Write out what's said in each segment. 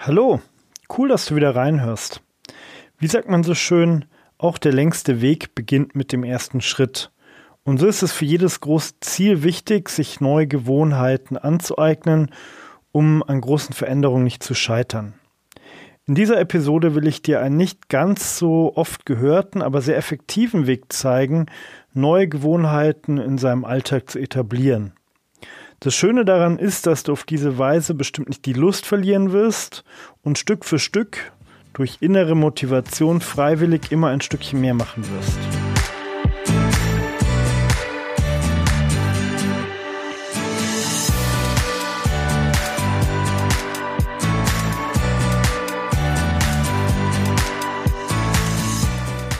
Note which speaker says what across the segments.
Speaker 1: Hallo, cool, dass du wieder reinhörst. Wie sagt man so schön, auch der längste Weg beginnt mit dem ersten Schritt. Und so ist es für jedes große Ziel wichtig, sich neue Gewohnheiten anzueignen, um an großen Veränderungen nicht zu scheitern. In dieser Episode will ich dir einen nicht ganz so oft gehörten, aber sehr effektiven Weg zeigen, neue Gewohnheiten in seinem Alltag zu etablieren. Das Schöne daran ist, dass du auf diese Weise bestimmt nicht die Lust verlieren wirst und Stück für Stück durch innere Motivation freiwillig immer ein Stückchen mehr machen wirst.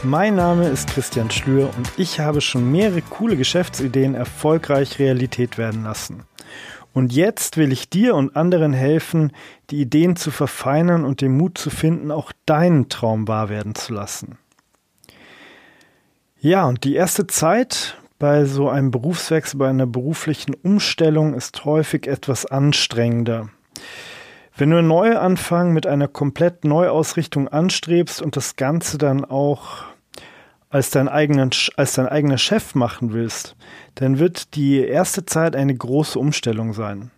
Speaker 1: Mein Name ist Christian Schlür und ich habe schon mehrere coole Geschäftsideen erfolgreich Realität werden lassen. Und jetzt will ich dir und anderen helfen, die Ideen zu verfeinern und den Mut zu finden, auch deinen Traum wahr werden zu lassen. Ja, und die erste Zeit bei so einem Berufswechsel, bei einer beruflichen Umstellung ist häufig etwas anstrengender. Wenn du einen Neuanfang mit einer komplett Neuausrichtung anstrebst und das Ganze dann auch als, dein eigenen, als dein eigener Chef machen willst, dann wird die erste Zeit eine große Umstellung sein.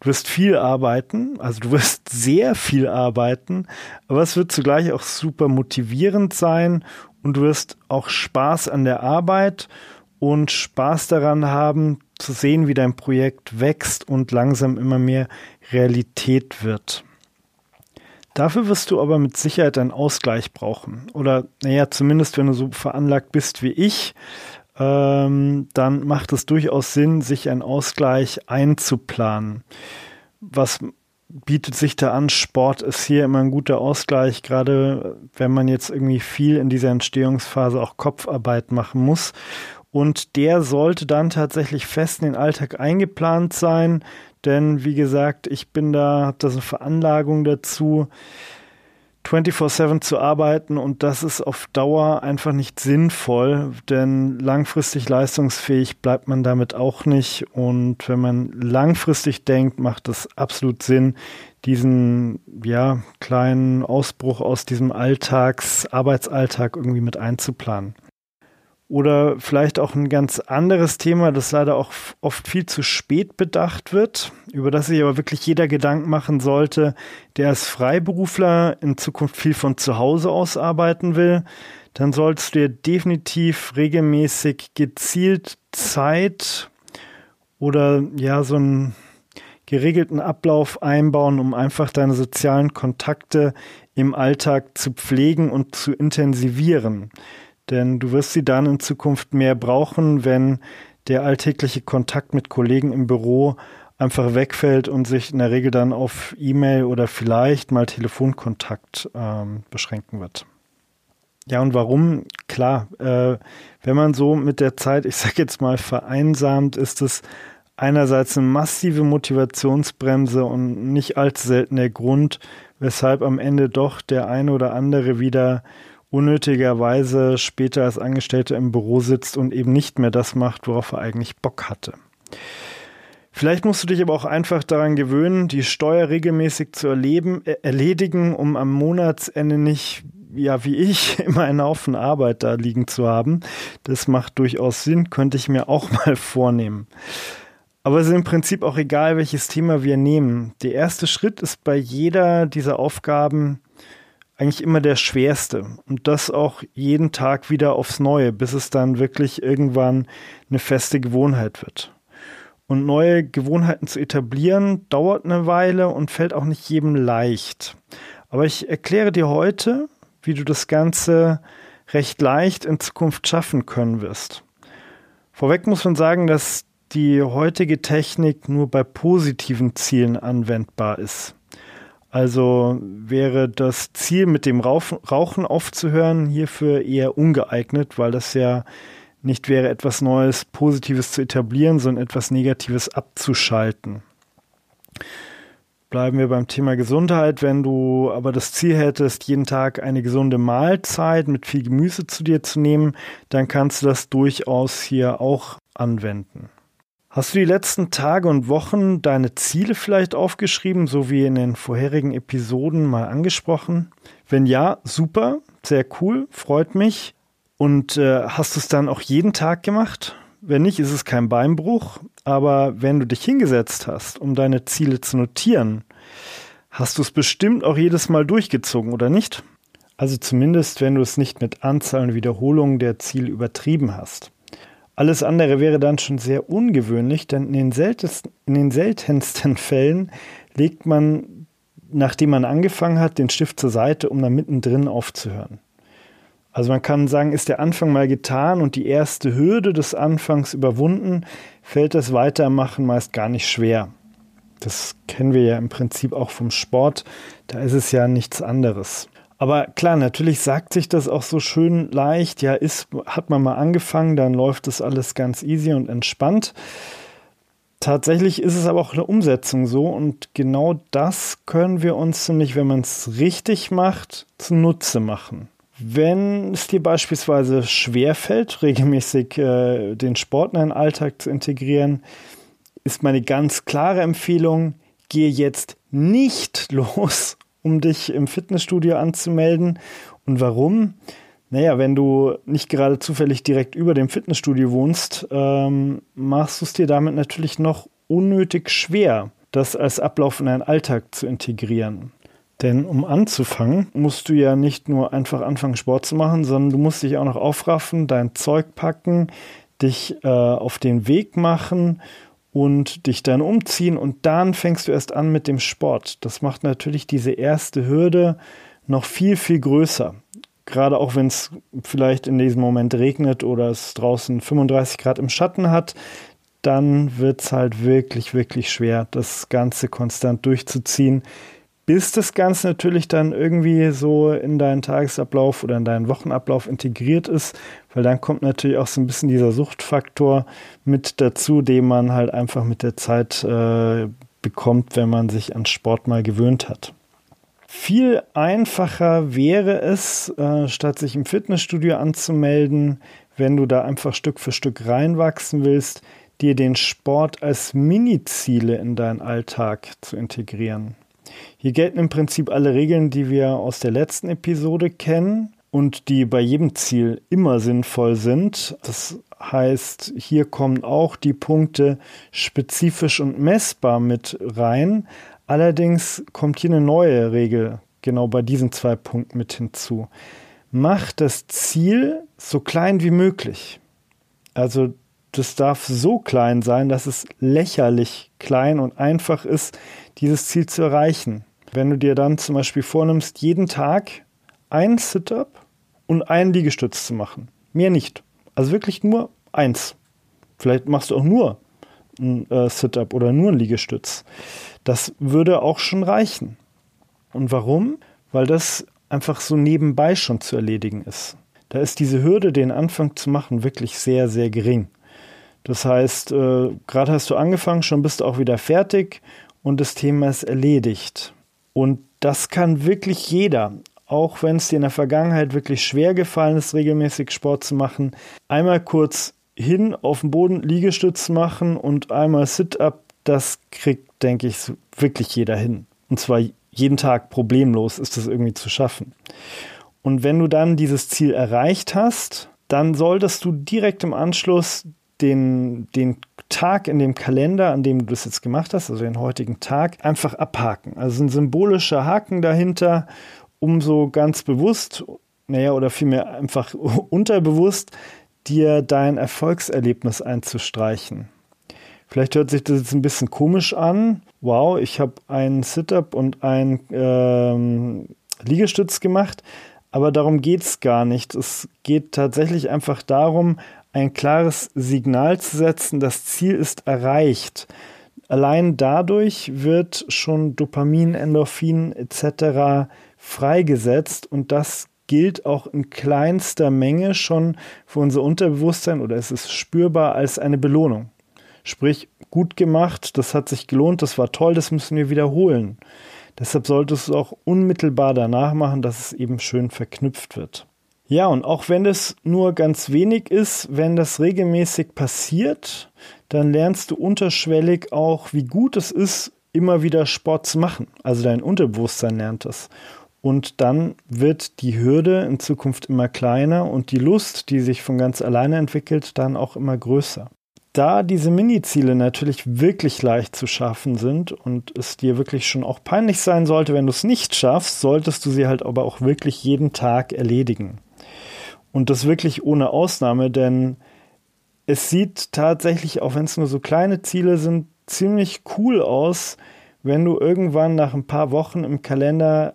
Speaker 1: Du wirst viel arbeiten, also du wirst sehr viel arbeiten, aber es wird zugleich auch super motivierend sein und du wirst auch Spaß an der Arbeit und Spaß daran haben, zu sehen, wie dein Projekt wächst und langsam immer mehr Realität wird. Dafür wirst du aber mit Sicherheit einen Ausgleich brauchen. Oder, naja, zumindest wenn du so veranlagt bist wie ich, ähm, dann macht es durchaus Sinn, sich einen Ausgleich einzuplanen. Was bietet sich da an? Sport ist hier immer ein guter Ausgleich, gerade wenn man jetzt irgendwie viel in dieser Entstehungsphase auch Kopfarbeit machen muss. Und der sollte dann tatsächlich fest in den Alltag eingeplant sein, denn wie gesagt, ich bin da, habe da so eine Veranlagung dazu, 24-7 zu arbeiten und das ist auf Dauer einfach nicht sinnvoll, denn langfristig leistungsfähig bleibt man damit auch nicht und wenn man langfristig denkt, macht es absolut Sinn, diesen ja kleinen Ausbruch aus diesem Alltags Arbeitsalltag irgendwie mit einzuplanen. Oder vielleicht auch ein ganz anderes Thema, das leider auch oft viel zu spät bedacht wird, über das sich aber wirklich jeder Gedanken machen sollte, der als Freiberufler in Zukunft viel von zu Hause aus arbeiten will. Dann solltest du dir definitiv regelmäßig gezielt Zeit oder ja, so einen geregelten Ablauf einbauen, um einfach deine sozialen Kontakte im Alltag zu pflegen und zu intensivieren. Denn du wirst sie dann in Zukunft mehr brauchen, wenn der alltägliche Kontakt mit Kollegen im Büro einfach wegfällt und sich in der Regel dann auf E-Mail oder vielleicht mal Telefonkontakt ähm, beschränken wird. Ja, und warum? Klar, äh, wenn man so mit der Zeit, ich sag jetzt mal, vereinsamt, ist es einerseits eine massive Motivationsbremse und nicht allzu selten der Grund, weshalb am Ende doch der eine oder andere wieder unnötigerweise später als Angestellter im Büro sitzt und eben nicht mehr das macht, worauf er eigentlich Bock hatte. Vielleicht musst du dich aber auch einfach daran gewöhnen, die Steuer regelmäßig zu erleben, äh, erledigen, um am Monatsende nicht, ja, wie ich, immer einen Haufen Arbeit da liegen zu haben. Das macht durchaus Sinn, könnte ich mir auch mal vornehmen. Aber es ist im Prinzip auch egal, welches Thema wir nehmen. Der erste Schritt ist bei jeder dieser Aufgaben eigentlich immer der schwerste. Und das auch jeden Tag wieder aufs Neue, bis es dann wirklich irgendwann eine feste Gewohnheit wird. Und neue Gewohnheiten zu etablieren, dauert eine Weile und fällt auch nicht jedem leicht. Aber ich erkläre dir heute, wie du das Ganze recht leicht in Zukunft schaffen können wirst. Vorweg muss man sagen, dass die heutige Technik nur bei positiven Zielen anwendbar ist. Also wäre das Ziel, mit dem Rauchen aufzuhören, hierfür eher ungeeignet, weil das ja nicht wäre, etwas Neues, Positives zu etablieren, sondern etwas Negatives abzuschalten. Bleiben wir beim Thema Gesundheit. Wenn du aber das Ziel hättest, jeden Tag eine gesunde Mahlzeit mit viel Gemüse zu dir zu nehmen, dann kannst du das durchaus hier auch anwenden. Hast du die letzten Tage und Wochen deine Ziele vielleicht aufgeschrieben, so wie in den vorherigen Episoden mal angesprochen? Wenn ja, super, sehr cool, freut mich. Und äh, hast du es dann auch jeden Tag gemacht? Wenn nicht, ist es kein Beinbruch. Aber wenn du dich hingesetzt hast, um deine Ziele zu notieren, hast du es bestimmt auch jedes Mal durchgezogen, oder nicht? Also zumindest, wenn du es nicht mit Anzahl und Wiederholungen der Ziele übertrieben hast. Alles andere wäre dann schon sehr ungewöhnlich, denn in den, seltensten, in den seltensten Fällen legt man, nachdem man angefangen hat, den Stift zur Seite, um dann mittendrin aufzuhören. Also man kann sagen, ist der Anfang mal getan und die erste Hürde des Anfangs überwunden, fällt das Weitermachen meist gar nicht schwer. Das kennen wir ja im Prinzip auch vom Sport, da ist es ja nichts anderes. Aber klar, natürlich sagt sich das auch so schön leicht. Ja, ist, hat man mal angefangen, dann läuft das alles ganz easy und entspannt. Tatsächlich ist es aber auch eine Umsetzung so und genau das können wir uns nämlich, wenn man es richtig macht, zunutze machen. Wenn es dir beispielsweise schwerfällt, regelmäßig äh, den Sport in deinen Alltag zu integrieren, ist meine ganz klare Empfehlung, gehe jetzt nicht los um dich im Fitnessstudio anzumelden. Und warum? Naja, wenn du nicht gerade zufällig direkt über dem Fitnessstudio wohnst, ähm, machst du es dir damit natürlich noch unnötig schwer, das als Ablauf in deinen Alltag zu integrieren. Denn um anzufangen, musst du ja nicht nur einfach anfangen, Sport zu machen, sondern du musst dich auch noch aufraffen, dein Zeug packen, dich äh, auf den Weg machen und dich dann umziehen und dann fängst du erst an mit dem Sport. Das macht natürlich diese erste Hürde noch viel, viel größer. Gerade auch wenn es vielleicht in diesem Moment regnet oder es draußen 35 Grad im Schatten hat, dann wird es halt wirklich, wirklich schwer, das Ganze konstant durchzuziehen bis das Ganze natürlich dann irgendwie so in deinen Tagesablauf oder in deinen Wochenablauf integriert ist, weil dann kommt natürlich auch so ein bisschen dieser Suchtfaktor mit dazu, den man halt einfach mit der Zeit äh, bekommt, wenn man sich an Sport mal gewöhnt hat. Viel einfacher wäre es, äh, statt sich im Fitnessstudio anzumelden, wenn du da einfach Stück für Stück reinwachsen willst, dir den Sport als Mini-Ziele in deinen Alltag zu integrieren. Hier gelten im Prinzip alle Regeln, die wir aus der letzten Episode kennen und die bei jedem Ziel immer sinnvoll sind. Das heißt, hier kommen auch die Punkte spezifisch und messbar mit rein. Allerdings kommt hier eine neue Regel genau bei diesen zwei Punkten mit hinzu. Mach das Ziel so klein wie möglich. Also das darf so klein sein, dass es lächerlich klein und einfach ist, dieses Ziel zu erreichen. Wenn du dir dann zum Beispiel vornimmst, jeden Tag ein Sit-up und einen Liegestütz zu machen. Mehr nicht. Also wirklich nur eins. Vielleicht machst du auch nur ein äh, Sit-up oder nur ein Liegestütz. Das würde auch schon reichen. Und warum? Weil das einfach so nebenbei schon zu erledigen ist. Da ist diese Hürde, den Anfang zu machen, wirklich sehr, sehr gering. Das heißt, äh, gerade hast du angefangen, schon bist du auch wieder fertig und das Thema ist erledigt. Und das kann wirklich jeder, auch wenn es dir in der Vergangenheit wirklich schwer gefallen ist, regelmäßig Sport zu machen, einmal kurz hin auf den Boden Liegestütz machen und einmal Sit-up, das kriegt, denke ich, wirklich jeder hin. Und zwar jeden Tag problemlos ist das irgendwie zu schaffen. Und wenn du dann dieses Ziel erreicht hast, dann solltest du direkt im Anschluss den, den Tag in dem Kalender, an dem du das jetzt gemacht hast, also den heutigen Tag, einfach abhaken. Also ein symbolischer Haken dahinter, um so ganz bewusst, naja, oder vielmehr einfach unterbewusst, dir dein Erfolgserlebnis einzustreichen. Vielleicht hört sich das jetzt ein bisschen komisch an. Wow, ich habe einen Sit-up und einen ähm, Liegestütz gemacht, aber darum geht es gar nicht. Es geht tatsächlich einfach darum, ein klares Signal zu setzen, das Ziel ist erreicht. Allein dadurch wird schon Dopamin, Endorphin etc. freigesetzt und das gilt auch in kleinster Menge schon für unser Unterbewusstsein oder es ist spürbar als eine Belohnung. Sprich, gut gemacht, das hat sich gelohnt, das war toll, das müssen wir wiederholen. Deshalb solltest du es auch unmittelbar danach machen, dass es eben schön verknüpft wird. Ja, und auch wenn es nur ganz wenig ist, wenn das regelmäßig passiert, dann lernst du unterschwellig auch, wie gut es ist, immer wieder Sport zu machen. Also dein Unterbewusstsein lernt es. Und dann wird die Hürde in Zukunft immer kleiner und die Lust, die sich von ganz alleine entwickelt, dann auch immer größer. Da diese Mini-Ziele natürlich wirklich leicht zu schaffen sind und es dir wirklich schon auch peinlich sein sollte, wenn du es nicht schaffst, solltest du sie halt aber auch wirklich jeden Tag erledigen. Und das wirklich ohne Ausnahme, denn es sieht tatsächlich, auch wenn es nur so kleine Ziele sind, ziemlich cool aus, wenn du irgendwann nach ein paar Wochen im Kalender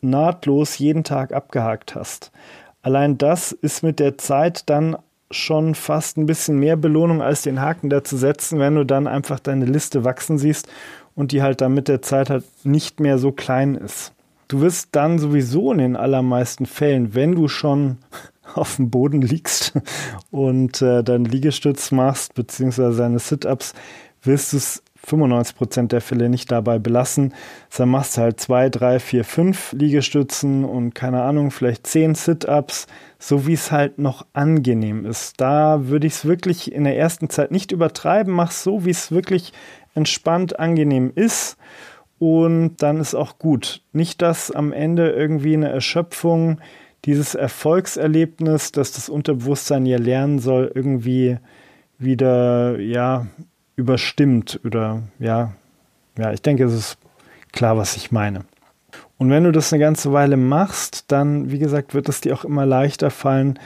Speaker 1: nahtlos jeden Tag abgehakt hast. Allein das ist mit der Zeit dann schon fast ein bisschen mehr Belohnung als den Haken da zu setzen, wenn du dann einfach deine Liste wachsen siehst und die halt dann mit der Zeit halt nicht mehr so klein ist. Du wirst dann sowieso in den allermeisten Fällen, wenn du schon auf dem Boden liegst und äh, deinen Liegestütz machst, beziehungsweise deine Sit-Ups, wirst du es 95% der Fälle nicht dabei belassen. Dann machst du halt zwei, drei, vier, fünf Liegestützen und keine Ahnung, vielleicht zehn Sit-Ups, so wie es halt noch angenehm ist. Da würde ich es wirklich in der ersten Zeit nicht übertreiben, mach so, wie es wirklich entspannt, angenehm ist. Und dann ist auch gut. Nicht, dass am Ende irgendwie eine Erschöpfung, dieses Erfolgserlebnis, dass das Unterbewusstsein ja lernen soll, irgendwie wieder, ja, überstimmt oder ja, ja, ich denke, es ist klar, was ich meine. Und wenn du das eine ganze Weile machst, dann, wie gesagt, wird es dir auch immer leichter fallen,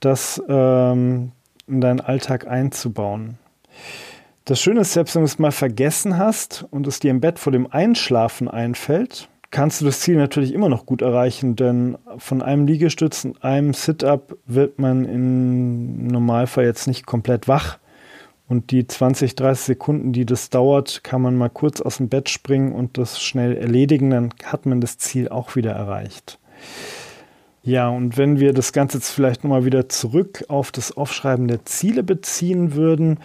Speaker 1: das ähm, in deinen Alltag einzubauen. Das Schöne ist, selbst wenn du es mal vergessen hast und es dir im Bett vor dem Einschlafen einfällt, kannst du das Ziel natürlich immer noch gut erreichen, denn von einem Liegestütz und einem Sit-up wird man im Normalfall jetzt nicht komplett wach. Und die 20, 30 Sekunden, die das dauert, kann man mal kurz aus dem Bett springen und das schnell erledigen. Dann hat man das Ziel auch wieder erreicht. Ja, und wenn wir das Ganze jetzt vielleicht nochmal wieder zurück auf das Aufschreiben der Ziele beziehen würden,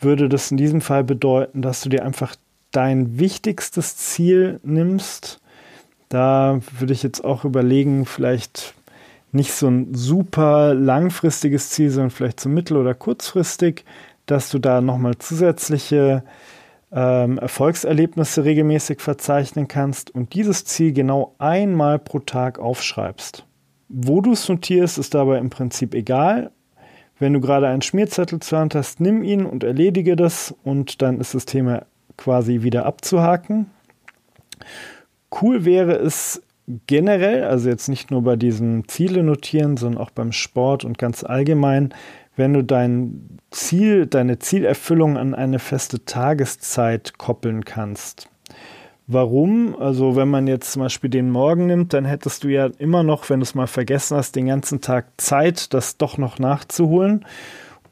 Speaker 1: würde das in diesem Fall bedeuten, dass du dir einfach dein wichtigstes Ziel nimmst. Da würde ich jetzt auch überlegen, vielleicht nicht so ein super langfristiges Ziel, sondern vielleicht so mittel- oder kurzfristig dass du da nochmal zusätzliche ähm, Erfolgserlebnisse regelmäßig verzeichnen kannst und dieses Ziel genau einmal pro Tag aufschreibst. Wo du es notierst, ist dabei im Prinzip egal. Wenn du gerade einen Schmierzettel zur Hand hast, nimm ihn und erledige das und dann ist das Thema quasi wieder abzuhaken. Cool wäre es generell, also jetzt nicht nur bei diesen Ziele notieren, sondern auch beim Sport und ganz allgemein, wenn du dein Ziel, deine Zielerfüllung an eine feste Tageszeit koppeln kannst. Warum? Also wenn man jetzt zum Beispiel den Morgen nimmt, dann hättest du ja immer noch, wenn du es mal vergessen hast, den ganzen Tag Zeit, das doch noch nachzuholen.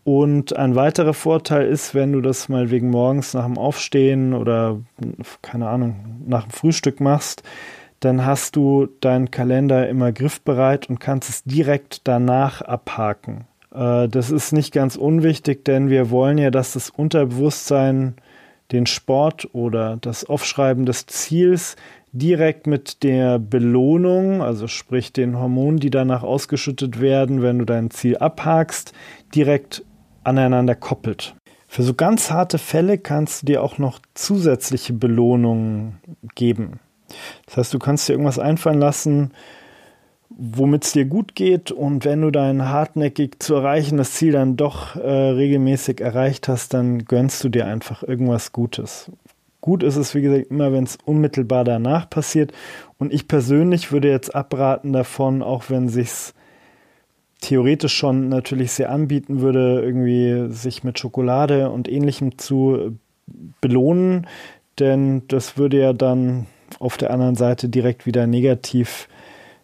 Speaker 1: Und ein weiterer Vorteil ist, wenn du das mal wegen morgens nach dem Aufstehen oder keine Ahnung, nach dem Frühstück machst, dann hast du deinen Kalender immer griffbereit und kannst es direkt danach abhaken. Äh, das ist nicht ganz unwichtig, denn wir wollen ja, dass das Unterbewusstsein den Sport oder das Aufschreiben des Ziels direkt mit der Belohnung, also sprich den Hormonen, die danach ausgeschüttet werden, wenn du dein Ziel abhakst, direkt aneinander koppelt. Für so ganz harte Fälle kannst du dir auch noch zusätzliche Belohnungen geben. Das heißt, du kannst dir irgendwas einfallen lassen, womit es dir gut geht und wenn du dein hartnäckig zu erreichendes Ziel dann doch äh, regelmäßig erreicht hast, dann gönnst du dir einfach irgendwas Gutes. Gut ist es, wie gesagt, immer, wenn es unmittelbar danach passiert. Und ich persönlich würde jetzt abraten davon, auch wenn sich's theoretisch schon natürlich sehr anbieten würde, irgendwie sich mit Schokolade und ähnlichem zu belohnen, denn das würde ja dann auf der anderen Seite direkt wieder negativ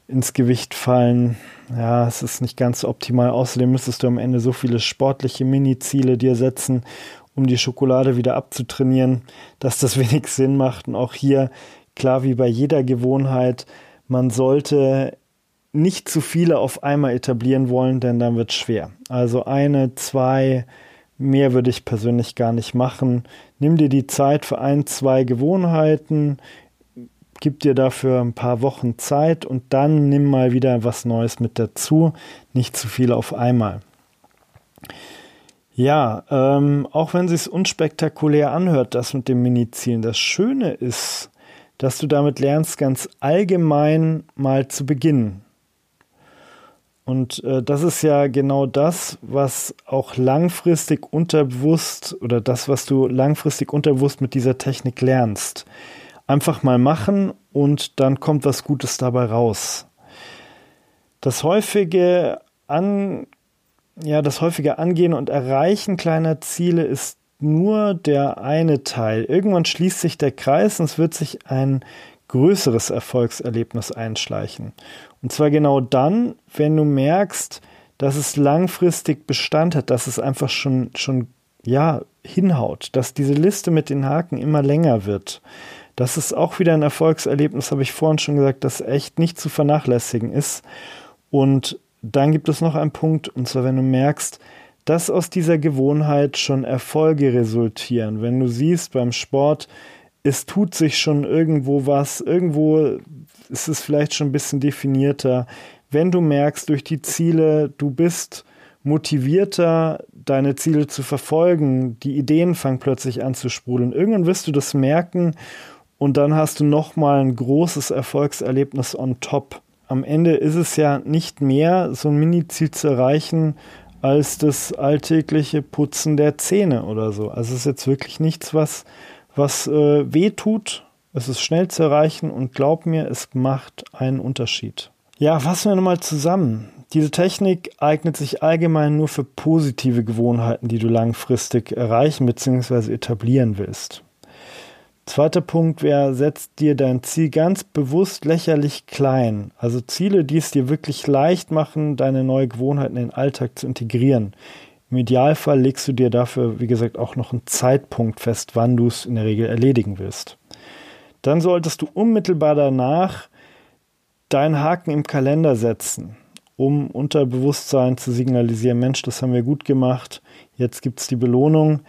Speaker 1: ins Gewicht fallen. Ja, es ist nicht ganz optimal. Außerdem müsstest du am Ende so viele sportliche Mini-Ziele dir setzen, um die Schokolade wieder abzutrainieren, dass das wenig Sinn macht. Und auch hier, klar wie bei jeder Gewohnheit, man sollte nicht zu viele auf einmal etablieren wollen, denn dann wird es schwer. Also eine, zwei, mehr würde ich persönlich gar nicht machen. Nimm dir die Zeit für ein, zwei Gewohnheiten, gib dir dafür ein paar Wochen Zeit und dann nimm mal wieder was Neues mit dazu, nicht zu viel auf einmal. Ja, ähm, auch wenn es unspektakulär anhört, das mit dem Mini-Zielen, das Schöne ist, dass du damit lernst, ganz allgemein mal zu beginnen. Und äh, das ist ja genau das, was auch langfristig unterbewusst oder das, was du langfristig unterbewusst mit dieser Technik lernst. Einfach mal machen und dann kommt was Gutes dabei raus. Das häufige An ja, das häufige Angehen und Erreichen kleiner Ziele ist nur der eine Teil. Irgendwann schließt sich der Kreis und es wird sich ein größeres Erfolgserlebnis einschleichen. Und zwar genau dann, wenn du merkst, dass es langfristig Bestand hat, dass es einfach schon, schon ja, hinhaut, dass diese Liste mit den Haken immer länger wird. Das ist auch wieder ein Erfolgserlebnis, habe ich vorhin schon gesagt, das echt nicht zu vernachlässigen ist. Und dann gibt es noch einen Punkt, und zwar wenn du merkst, dass aus dieser Gewohnheit schon Erfolge resultieren. Wenn du siehst beim Sport, es tut sich schon irgendwo was, irgendwo ist es vielleicht schon ein bisschen definierter. Wenn du merkst durch die Ziele, du bist motivierter, deine Ziele zu verfolgen, die Ideen fangen plötzlich an zu sprudeln. Irgendwann wirst du das merken und dann hast du nochmal ein großes Erfolgserlebnis on top. Am Ende ist es ja nicht mehr, so ein Mini-Ziel zu erreichen, als das alltägliche Putzen der Zähne oder so. Also es ist jetzt wirklich nichts, was, was äh, weh tut. Es ist schnell zu erreichen und glaub mir, es macht einen Unterschied. Ja, fassen wir nochmal zusammen. Diese Technik eignet sich allgemein nur für positive Gewohnheiten, die du langfristig erreichen bzw. etablieren willst. Zweiter Punkt wäre, setz dir dein Ziel ganz bewusst lächerlich klein. Also Ziele, die es dir wirklich leicht machen, deine neue Gewohnheiten in den Alltag zu integrieren. Im Idealfall legst du dir dafür, wie gesagt, auch noch einen Zeitpunkt fest, wann du es in der Regel erledigen willst. Dann solltest du unmittelbar danach deinen Haken im Kalender setzen, um Unterbewusstsein zu signalisieren, Mensch, das haben wir gut gemacht, jetzt gibt es die Belohnung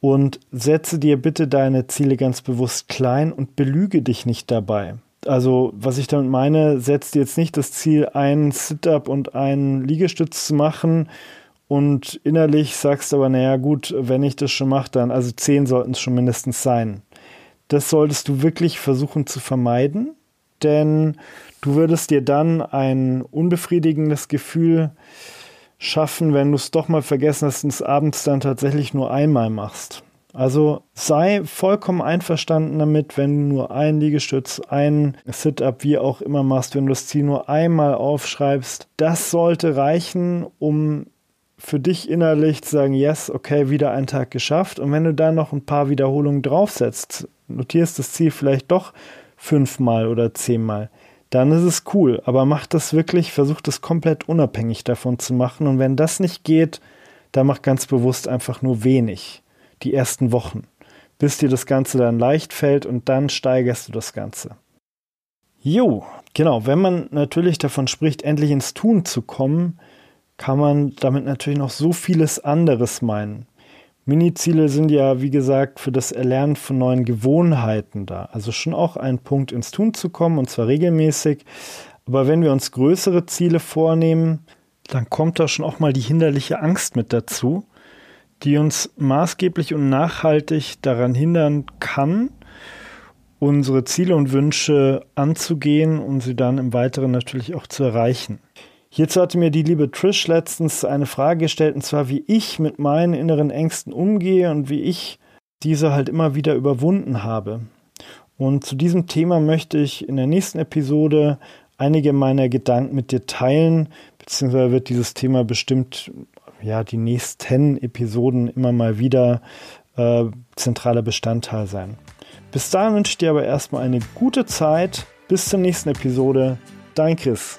Speaker 1: und setze dir bitte deine Ziele ganz bewusst klein und belüge dich nicht dabei. Also, was ich damit meine, setz dir jetzt nicht das Ziel, einen Sit-up und einen Liegestütz zu machen und innerlich sagst aber, naja, gut, wenn ich das schon mache, dann, also zehn sollten es schon mindestens sein. Das solltest du wirklich versuchen zu vermeiden, denn du würdest dir dann ein unbefriedigendes Gefühl schaffen, wenn du es doch mal vergessen hast und es abends dann tatsächlich nur einmal machst. Also sei vollkommen einverstanden damit, wenn du nur ein Liegestütz, ein Sit-up, wie auch immer machst, wenn du das Ziel nur einmal aufschreibst. Das sollte reichen, um für dich innerlich zu sagen, yes, okay, wieder ein Tag geschafft. Und wenn du da noch ein paar Wiederholungen draufsetzt, notierst das Ziel vielleicht doch fünfmal oder zehnmal, dann ist es cool. Aber mach das wirklich, versuch das komplett unabhängig davon zu machen. Und wenn das nicht geht, dann mach ganz bewusst einfach nur wenig. Die ersten Wochen. Bis dir das Ganze dann leicht fällt und dann steigerst du das Ganze. Jo, genau. Wenn man natürlich davon spricht, endlich ins Tun zu kommen, kann man damit natürlich noch so vieles anderes meinen. Mini-Ziele sind ja, wie gesagt, für das Erlernen von neuen Gewohnheiten da. Also schon auch ein Punkt, ins Tun zu kommen, und zwar regelmäßig. Aber wenn wir uns größere Ziele vornehmen, dann kommt da schon auch mal die hinderliche Angst mit dazu, die uns maßgeblich und nachhaltig daran hindern kann, unsere Ziele und Wünsche anzugehen und sie dann im Weiteren natürlich auch zu erreichen. Hierzu hatte mir die liebe Trish letztens eine Frage gestellt, und zwar, wie ich mit meinen inneren Ängsten umgehe und wie ich diese halt immer wieder überwunden habe. Und zu diesem Thema möchte ich in der nächsten Episode einige meiner Gedanken mit dir teilen, beziehungsweise wird dieses Thema bestimmt ja die nächsten Episoden immer mal wieder äh, zentraler Bestandteil sein. Bis dahin wünsche ich dir aber erstmal eine gute Zeit. Bis zur nächsten Episode. Dein Chris.